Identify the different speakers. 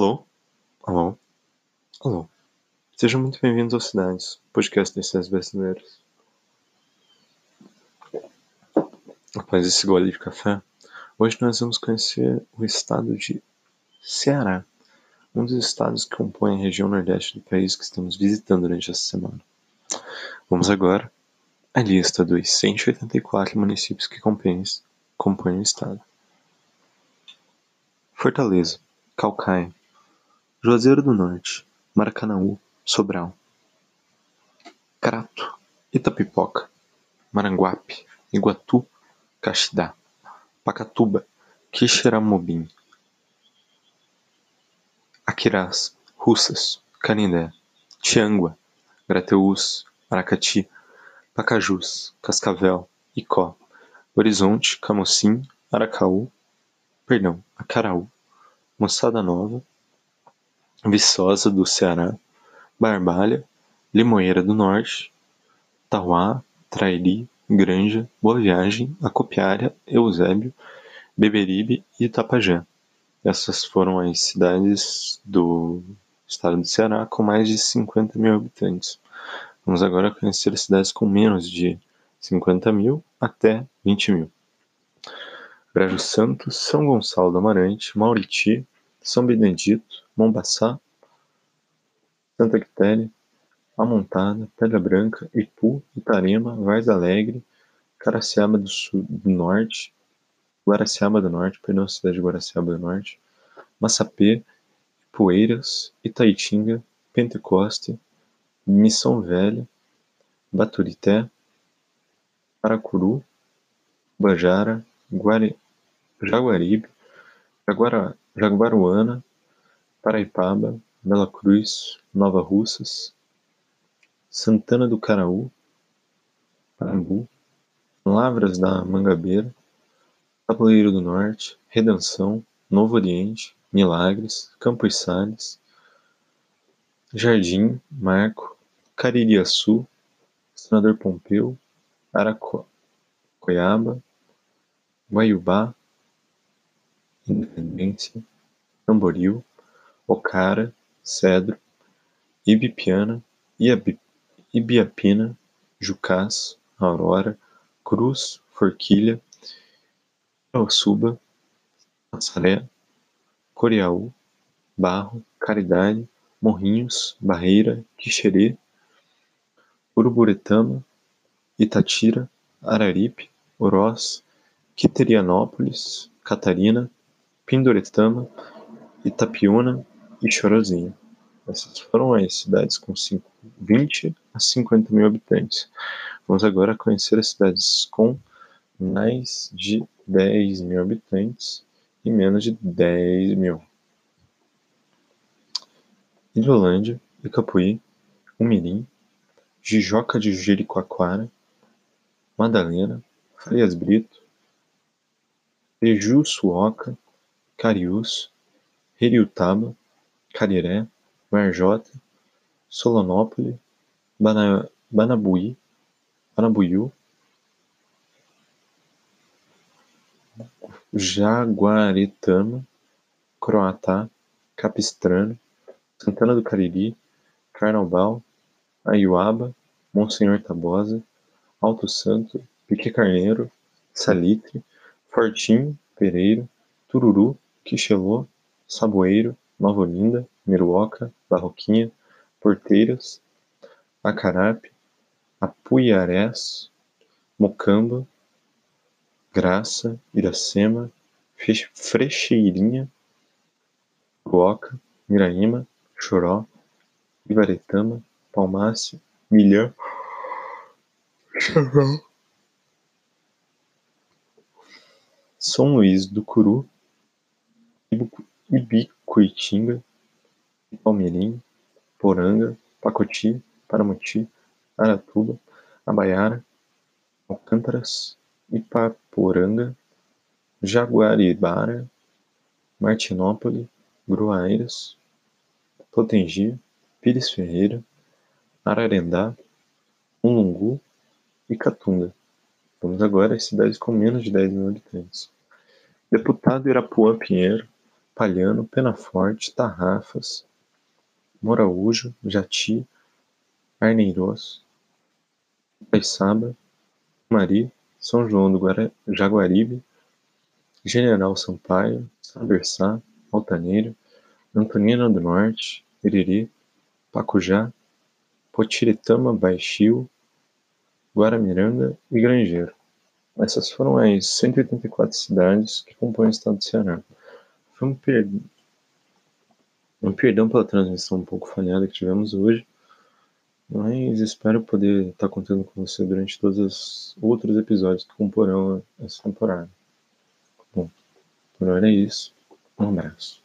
Speaker 1: Alô? Alô? Alô? Sejam muito bem-vindos ao Cidades, podcast das cidades brasileiras. Após esse gole de café, hoje nós vamos conhecer o estado de Ceará, um dos estados que compõem a região nordeste do país que estamos visitando durante essa semana. Vamos agora à lista dos 184 municípios que compõem, compõem o estado. Fortaleza, Calcaia, Juazeiro do Norte, Maracanaú, Sobral, Crato, Itapipoca, Maranguape, Iguatu, Caxidá, Pacatuba, Quixeramobim, Aquirás, Russas, Canindé, Tiangua, Grateús, Aracati, Pacajus, Cascavel, Icó, Horizonte, Camocim, Aracaú, perdão, Acaraú, Moçada Nova, Viçosa do Ceará, Barbalha, Limoeira do Norte, Tauá, Trairi, Granja, Boa Viagem, Acopiária, Eusébio, Beberibe e Itapajé. Essas foram as cidades do estado do Ceará com mais de 50 mil habitantes. Vamos agora conhecer as cidades com menos de 50 mil até 20 mil. Brejo Santo, São Gonçalo do Amarante, Mauriti, São Benedito, Mombaçá, Santa Quitéria, Amontada, Pedra Branca, Ipu, Itarema, Vaz Alegre, Caraciaba do, Sul, do Norte, Guaraciaba do Norte, perdão, cidade de Guaraciaba do Norte, Massapê, Poeiras, Itaitinga, Pentecoste, Missão Velha, Baturité, Paracuru, Bajara, Guari, Jaguaribe, Jaguara, Jaguaruana, Paraipaba, Bela Cruz, Nova Russas, Santana do Caraú, Parambu, Lavras da Mangabeira, Tabuleiro do Norte, Redenção, Novo Oriente, Milagres, Campos Sales, Jardim, Marco, Caririaçu, Senador Pompeu, Aracoiaba, Guaiubá, Independência, Tamboril, Ocara, Cedro, Ibipiana, Ibiapina, Jucás, Aurora, Cruz, Forquilha, Irauçuba, Massaré, Coriaú, Barro, Caridade, Morrinhos, Barreira, Quixerê, Uruburetama, Itatira, Araripe, Oroz, Quiterianópolis, Catarina, Pindoretama, Itapiúna e Chorozinho. Essas foram as cidades com 20 a 50 mil habitantes. Vamos agora conhecer as cidades com mais de 10 mil habitantes e menos de 10 mil. Hidrolândia, Icapuí, Umirim, Jijoca de Jericoacoara, Madalena, Farias Brito, Pejuçuoca, Cariús, Heriutaba, Cariré, Marjota, Solonópole, Bana, Banabuí, Banabuiú, Jaguaretama, Croatá, Capistrano, Santana do Cariri, Carnaubal, Aiuaba, Monsenhor Tabosa, Alto Santo, Pique Carneiro, Salitre, Fortinho, Pereira, Tururu, Quixelô, Saboeiro, Nova Olinda, Miruoca, Barroquinha, Porteiras, Acarape, Apuiarés, Mocamba, Graça, Iracema, Frecheirinha, Uoca, Miraíma, Choró, Ivaretama, Palmácio, Milhã, Choró, São Luís do Curu, Ibicuitinga, Palmirim, Poranga, Pacoti, Paramoti, Aratuba, Abaiara, Alcântaras, Ipaporanga, Jaguaribara, Martinópole, Gruairas, Potengi, Pires Ferreira, Ararendá, Mulungu e Catunga. Vamos agora às cidades com menos de 10 mil habitantes. Deputado Irapuã Pinheiro, Palhano, Penaforte, Tarrafas, Moraújo, Jati, Arneiroz, Itaiçaba, Mari, São João do Jaguaribe, General Sampaio, Saberçá, Altaneira, Antonina do Norte, Iriri, Pacujá, Potiritama, Baixio, Guaramiranga e Grangeiro. Essas foram as 184 cidades que compõem o estado do Ceará. Foi um, per... um perdão pela transmissão um pouco falhada que tivemos hoje, mas espero poder estar contando com você durante todos os outros episódios que comporão essa temporada. Bom, por hora é isso. Um abraço.